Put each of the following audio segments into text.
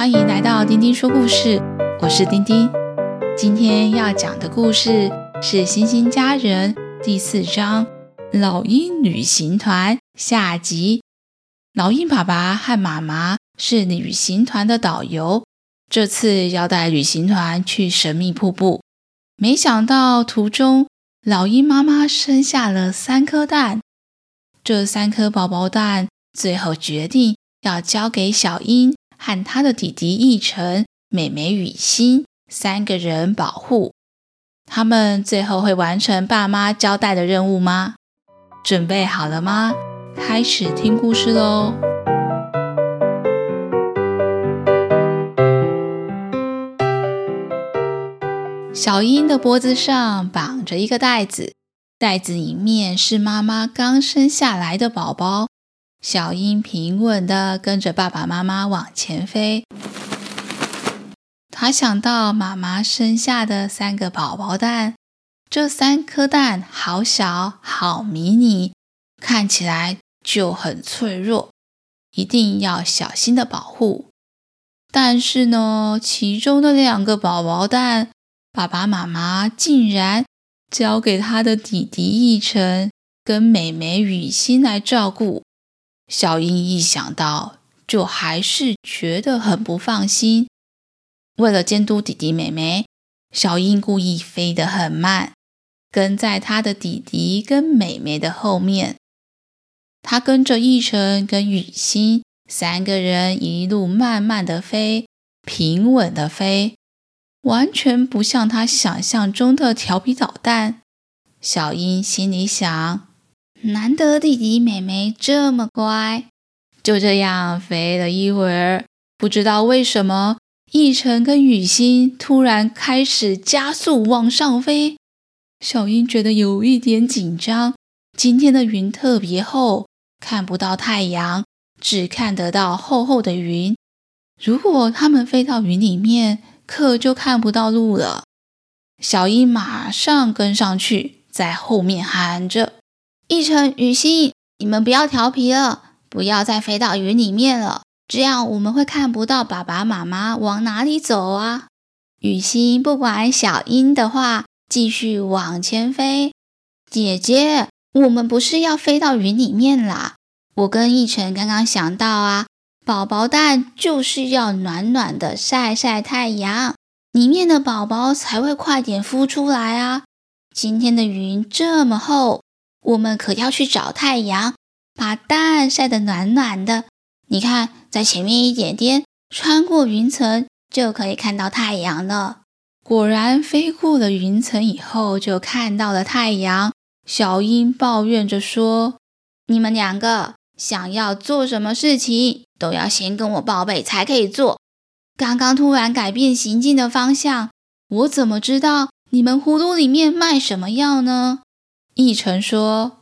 欢迎来到丁丁说故事，我是丁丁。今天要讲的故事是《星星家人》第四章《老鹰旅行团》下集。老鹰爸爸和妈妈是旅行团的导游，这次要带旅行团去神秘瀑布。没想到途中，老鹰妈妈生下了三颗蛋。这三颗宝宝蛋最后决定要交给小鹰和他的弟弟奕晨、妹妹雨欣三个人保护。他们最后会完成爸妈交代的任务吗？准备好了吗？开始听故事喽！小英的脖子上绑着一个袋子，袋子里面是妈妈刚生下来的宝宝。小鹰平稳地跟着爸爸妈妈往前飞。他想到妈妈生下的三个宝宝蛋，这三颗蛋好小，好迷你，看起来就很脆弱，一定要小心的保护。但是呢，其中的两个宝宝蛋，爸爸妈妈竟然交给他的弟弟奕晨跟妹妹雨欣来照顾。小英一想到，就还是觉得很不放心。为了监督弟弟妹妹，小英故意飞得很慢，跟在他的弟弟跟妹妹的后面。他跟着奕晨跟雨欣三个人一路慢慢的飞，平稳的飞。完全不像他想象中的调皮捣蛋。小英心里想：难得弟弟妹妹这么乖。就这样飞了一会儿，不知道为什么，奕晨跟雨欣突然开始加速往上飞。小鹰觉得有一点紧张。今天的云特别厚，看不到太阳，只看得到厚厚的云。如果他们飞到云里面，可就看不到路了。小鹰马上跟上去，在后面喊着：“奕晨、雨欣，你们不要调皮了，不要再飞到云里面了，这样我们会看不到爸爸妈妈往哪里走啊！”雨欣不管小英的话，继续往前飞。姐姐，我们不是要飞到云里面啦？我跟奕晨刚刚想到啊。宝宝蛋就是要暖暖的晒晒太阳，里面的宝宝才会快点孵出来啊！今天的云这么厚，我们可要去找太阳，把蛋晒得暖暖的。你看，在前面一点点，穿过云层就可以看到太阳了。果然，飞过了云层以后，就看到了太阳。小鹰抱怨着说：“你们两个想要做什么事情？”都要先跟我报备才可以做。刚刚突然改变行进的方向，我怎么知道你们葫芦里面卖什么药呢？奕晨说：“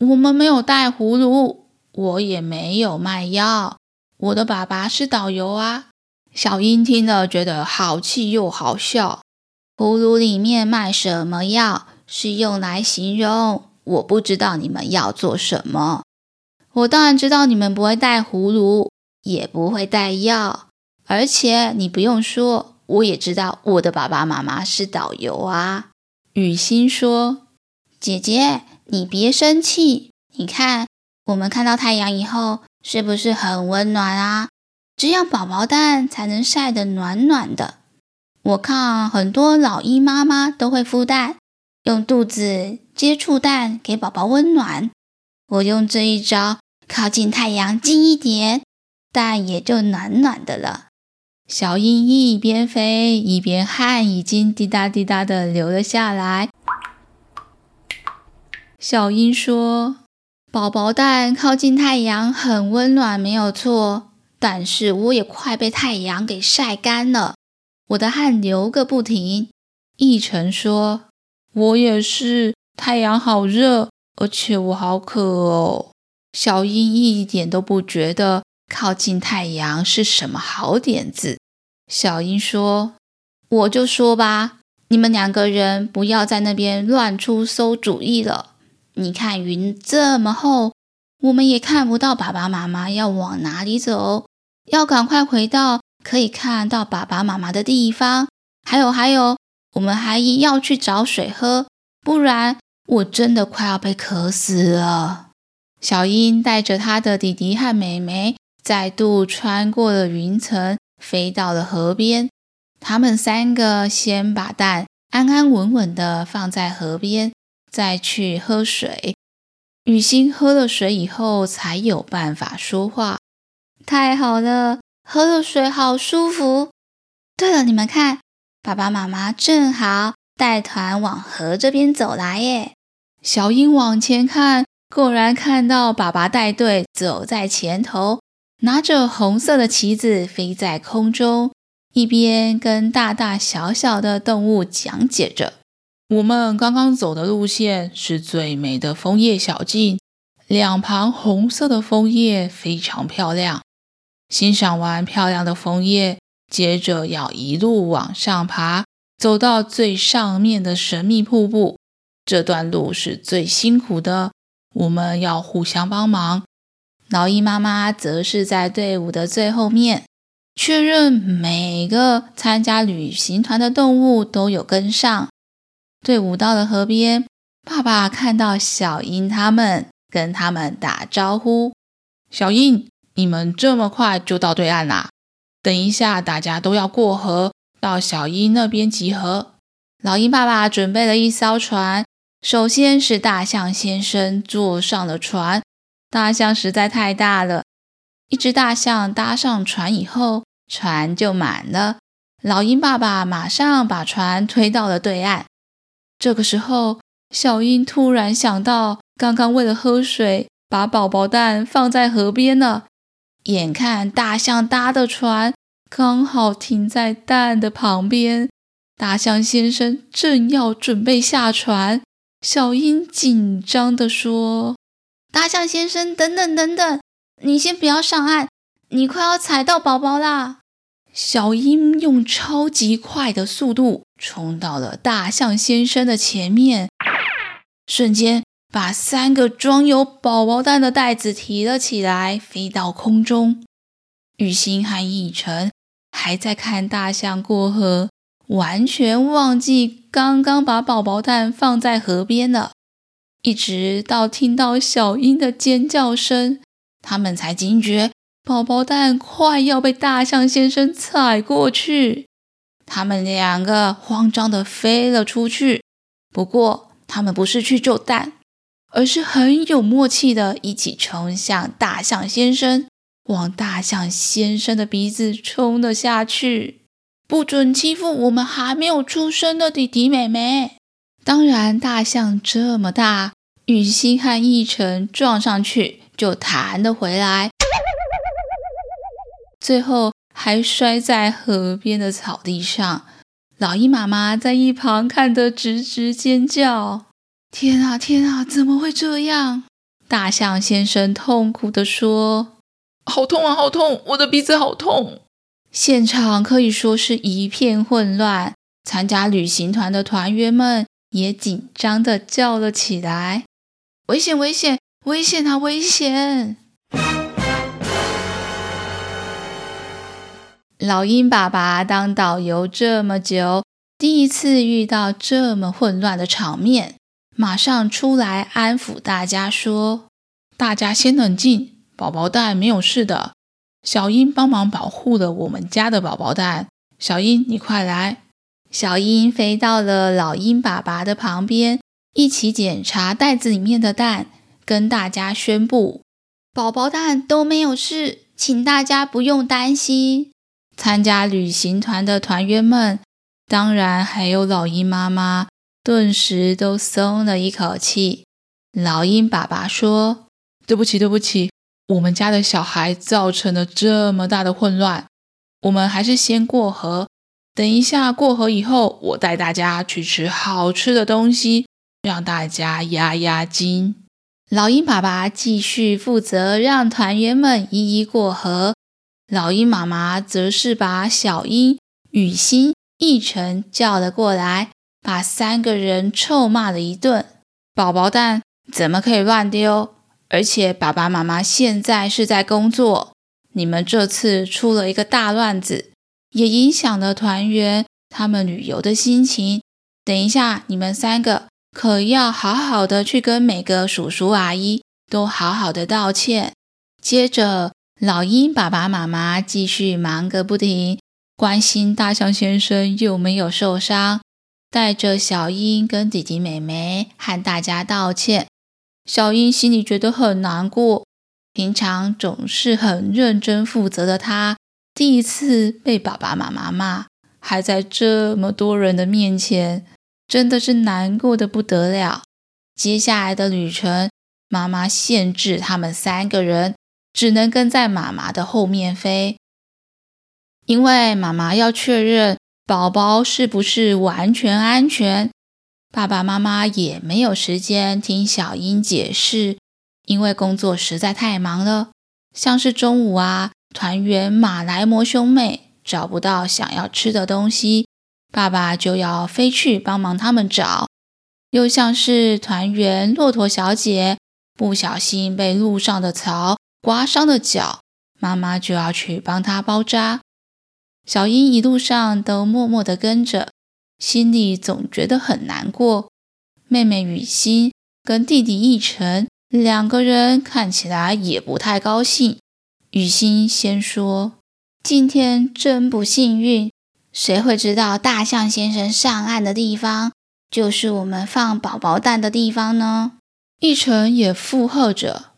我们没有带葫芦，我也没有卖药。我的爸爸是导游啊。”小英听了觉得好气又好笑。葫芦里面卖什么药是用来形容我不知道你们要做什么。我当然知道你们不会带葫芦。也不会带药，而且你不用说，我也知道我的爸爸妈妈是导游啊。雨欣说：“姐姐，你别生气。你看，我们看到太阳以后，是不是很温暖啊？这样宝宝蛋才能晒得暖暖的。我看很多老鹰妈妈都会孵蛋，用肚子接触蛋给宝宝温暖。我用这一招，靠近太阳近一点。”蛋也就暖暖的了。小鹰一边飞一边汗已经滴答滴答的流了下来。小鹰说：“宝宝蛋靠近太阳很温暖，没有错。但是我也快被太阳给晒干了，我的汗流个不停。”奕晨说：“我也是，太阳好热，而且我好渴哦。”小鹰一点都不觉得。靠近太阳是什么好点子？小英说：“我就说吧，你们两个人不要在那边乱出馊主意了。你看云这么厚，我们也看不到爸爸妈妈要往哪里走，要赶快回到可以看到爸爸妈妈的地方。还有还有，我们还要去找水喝，不然我真的快要被渴死了。小英带着他的弟弟和妹妹，再度穿过了云层，飞到了河边。他们三个先把蛋安安稳稳地放在河边，再去喝水。雨欣喝了水以后，才有办法说话。太好了，喝了水好舒服。对了，你们看，爸爸妈妈正好带团往河这边走来耶。小英往前看。果然看到爸爸带队走在前头，拿着红色的旗子飞在空中，一边跟大大小小的动物讲解着：“我们刚刚走的路线是最美的枫叶小径，两旁红色的枫叶非常漂亮。欣赏完漂亮的枫叶，接着要一路往上爬，走到最上面的神秘瀑布。这段路是最辛苦的。”我们要互相帮忙。老鹰妈妈则是在队伍的最后面，确认每个参加旅行团的动物都有跟上。队伍到了河边，爸爸看到小鹰他们，跟他们打招呼：“小鹰，你们这么快就到对岸啦？等一下，大家都要过河，到小鹰那边集合。”老鹰爸爸准备了一艘船。首先是大象先生坐上了船，大象实在太大了，一只大象搭上船以后，船就满了。老鹰爸爸马上把船推到了对岸。这个时候，小英突然想到，刚刚为了喝水，把宝宝蛋放在河边了。眼看大象搭的船刚好停在蛋的旁边，大象先生正要准备下船。小英紧张地说：“大象先生，等等等等，你先不要上岸，你快要踩到宝宝啦！”小鹰用超级快的速度冲到了大象先生的前面，瞬间把三个装有宝宝蛋的袋子提了起来，飞到空中。雨欣和逸晨还在看大象过河。完全忘记刚刚把宝宝蛋放在河边了，一直到听到小鹰的尖叫声，他们才惊觉宝宝蛋快要被大象先生踩过去。他们两个慌张的飞了出去，不过他们不是去救蛋，而是很有默契的一起冲向大象先生，往大象先生的鼻子冲了下去。不准欺负我们还没有出生的弟弟妹妹。当然，大象这么大，雨欣和一晨撞上去就弹了回来，最后还摔在河边的草地上。老鹰妈妈在一旁看得直直尖叫：“天啊，天啊，怎么会这样？”大象先生痛苦地说：“好痛啊，好痛，我的鼻子好痛。”现场可以说是一片混乱，参加旅行团的团员们也紧张地叫了起来：“危险！危险！危险啊！危险！”老鹰爸爸当导游这么久，第一次遇到这么混乱的场面，马上出来安抚大家说：“大家先冷静，宝宝蛋没有事的。”小鹰帮忙保护了我们家的宝宝蛋。小鹰，你快来！小鹰飞到了老鹰爸爸的旁边，一起检查袋子里面的蛋，跟大家宣布：宝宝蛋都没有事，请大家不用担心。参加旅行团的团员们，当然还有老鹰妈妈，顿时都松了一口气。老鹰爸爸说：“对不起，对不起。”我们家的小孩造成了这么大的混乱，我们还是先过河。等一下过河以后，我带大家去吃好吃的东西，让大家压压惊。老鹰爸爸继续负责让团员们一一过河，老鹰妈妈则是把小鹰、雨欣、逸晨叫了过来，把三个人臭骂了一顿。宝宝蛋怎么可以乱丢？而且爸爸妈妈现在是在工作，你们这次出了一个大乱子，也影响了团员他们旅游的心情。等一下，你们三个可要好好的去跟每个叔叔阿姨都好好的道歉。接着，老鹰爸爸妈妈继续忙个不停，关心大象先生有没有受伤，带着小鹰跟弟弟妹妹和大家道歉。小鹰心里觉得很难过，平常总是很认真负责的他，第一次被爸爸妈妈骂，还在这么多人的面前，真的是难过的不得了。接下来的旅程，妈妈限制他们三个人只能跟在妈妈的后面飞，因为妈妈要确认宝宝是不是完全安全。爸爸妈妈也没有时间听小英解释，因为工作实在太忙了。像是中午啊，团员马来摩兄妹找不到想要吃的东西，爸爸就要飞去帮忙他们找；又像是团员骆驼小姐不小心被路上的草刮伤了脚，妈妈就要去帮她包扎。小英一路上都默默地跟着。心里总觉得很难过。妹妹雨欣跟弟弟奕晨两个人看起来也不太高兴。雨欣先说：“今天真不幸运，谁会知道大象先生上岸的地方就是我们放宝宝蛋的地方呢？”奕晨也附和着，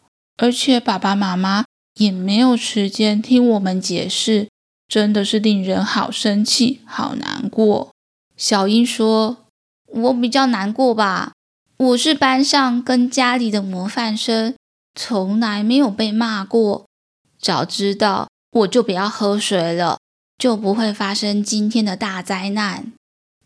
而且爸爸妈妈也没有时间听我们解释，真的是令人好生气、好难过。小英说：“我比较难过吧，我是班上跟家里的模范生，从来没有被骂过。早知道我就不要喝水了，就不会发生今天的大灾难。”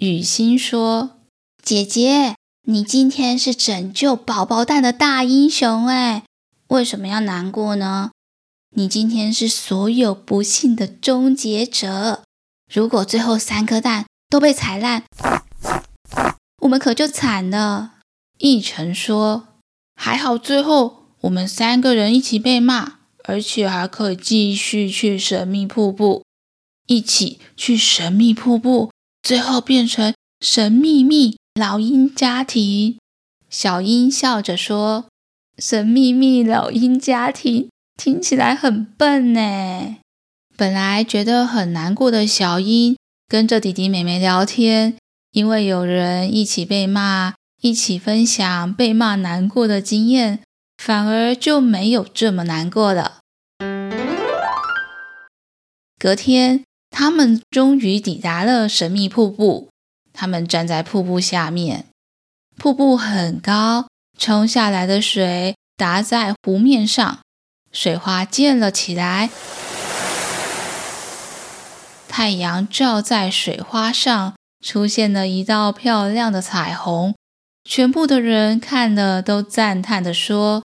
雨欣说：“姐姐，你今天是拯救宝宝蛋的大英雄哎，为什么要难过呢？你今天是所有不幸的终结者。如果最后三颗蛋……”都被踩烂，我们可就惨了。奕晨说：“还好最后我们三个人一起被骂，而且还可以继续去神秘瀑布，一起去神秘瀑布，最后变成神秘秘老鹰家庭。”小鹰笑着说：“神秘秘老鹰家庭听起来很笨呢。”本来觉得很难过的小鹰。跟着弟弟妹妹聊天，因为有人一起被骂，一起分享被骂难过的经验，反而就没有这么难过了。隔天，他们终于抵达了神秘瀑布。他们站在瀑布下面，瀑布很高，冲下来的水打在湖面上，水花溅了起来。太阳照在水花上，出现了一道漂亮的彩虹。全部的人看了都赞叹地说：“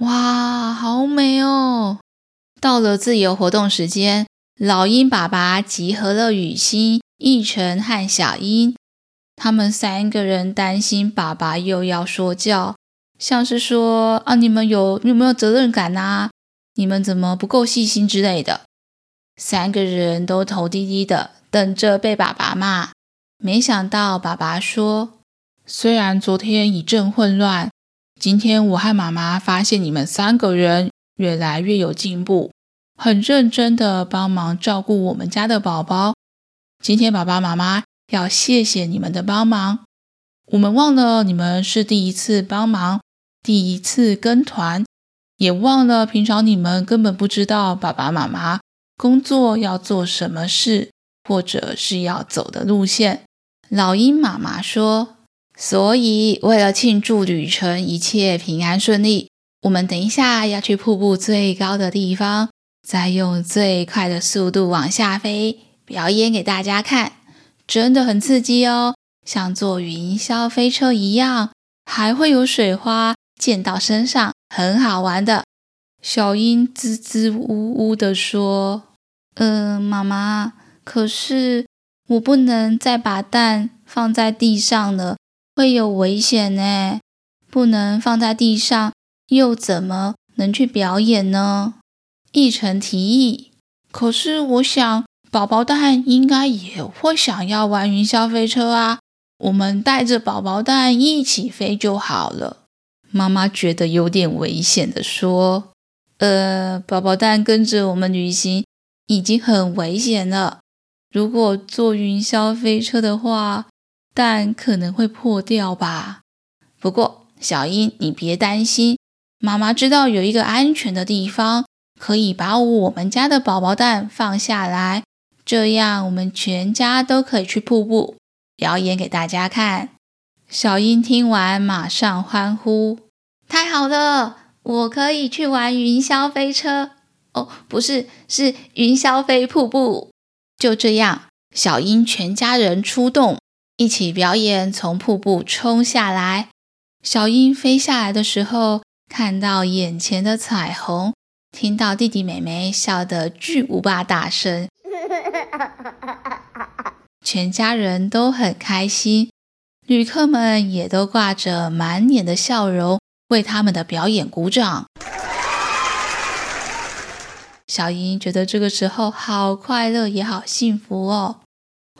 哇，好美哦！”到了自由活动时间，老鹰爸爸集合了雨欣、奕晨和小鹰。他们三个人担心爸爸又要说教，像是说：“啊，你们有有没有责任感啊？你们怎么不够细心之类的。”三个人都头低低的，等着被爸爸骂。没想到爸爸说：“虽然昨天一阵混乱，今天我和妈妈发现你们三个人越来越有进步，很认真的帮忙照顾我们家的宝宝。今天爸爸妈妈要谢谢你们的帮忙。我们忘了你们是第一次帮忙，第一次跟团，也忘了平常你们根本不知道爸爸妈妈。”工作要做什么事，或者是要走的路线。老鹰妈妈说：“所以为了庆祝旅程一切平安顺利，我们等一下要去瀑布最高的地方，再用最快的速度往下飞，表演给大家看，真的很刺激哦，像坐云霄飞车一样，还会有水花溅到身上，很好玩的。”小英支支吾吾地说：“嗯、妈妈，可是我不能再把蛋放在地上了，会有危险呢。不能放在地上，又怎么能去表演呢？”奕晨提议：“可是我想，宝宝蛋应该也会想要玩云霄飞车啊。我们带着宝宝蛋一起飞就好了。妈妈觉得有点危险的说：“呃，宝宝蛋跟着我们旅行已经很危险了。如果坐云霄飞车的话，蛋可能会破掉吧。不过，小英，你别担心，妈妈知道有一个安全的地方，可以把我们家的宝宝蛋放下来，这样我们全家都可以去瀑布。”表演给大家看。小英听完，马上欢呼：“太好了！我可以去玩云霄飞车哦，不是，是云霄飞瀑布。”就这样，小英全家人出动，一起表演从瀑布冲下来。小英飞下来的时候，看到眼前的彩虹，听到弟弟妹妹笑得巨无霸大声。全家人都很开心，旅客们也都挂着满脸的笑容，为他们的表演鼓掌。小英觉得这个时候好快乐，也好幸福哦。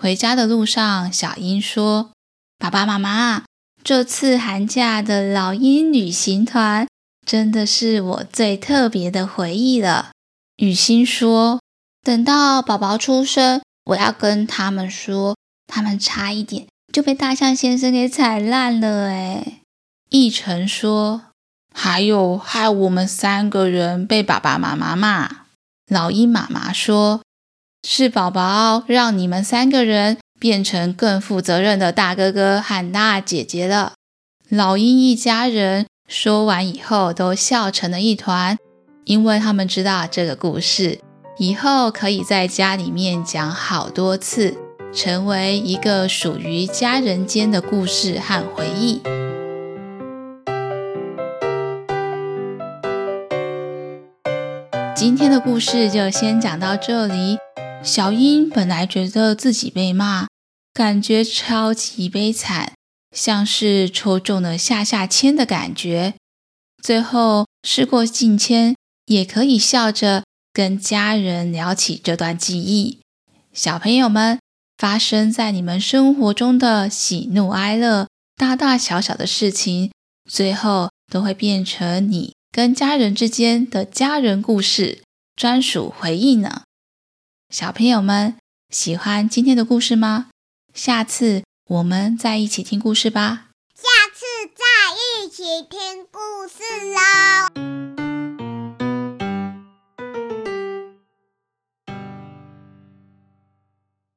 回家的路上，小英说：“爸爸妈妈，这次寒假的老鹰旅行团真的是我最特别的回忆了。”雨欣说：“等到宝宝出生。”我要跟他们说，他们差一点就被大象先生给踩烂了。哎，奕晨说，还有害我们三个人被爸爸妈妈骂。老鹰妈妈说，是宝宝让你们三个人变成更负责任的大哥哥和大姐姐了。老鹰一家人说完以后都笑成了一团，因为他们知道这个故事。以后可以在家里面讲好多次，成为一个属于家人间的故事和回忆。今天的故事就先讲到这里。小英本来觉得自己被骂，感觉超级悲惨，像是抽中了下下签的感觉。最后事过境迁，也可以笑着。跟家人聊起这段记忆，小朋友们，发生在你们生活中的喜怒哀乐、大大小小的事情，最后都会变成你跟家人之间的家人故事、专属回忆呢。小朋友们，喜欢今天的故事吗？下次我们再一起听故事吧。下次再一起听故事喽。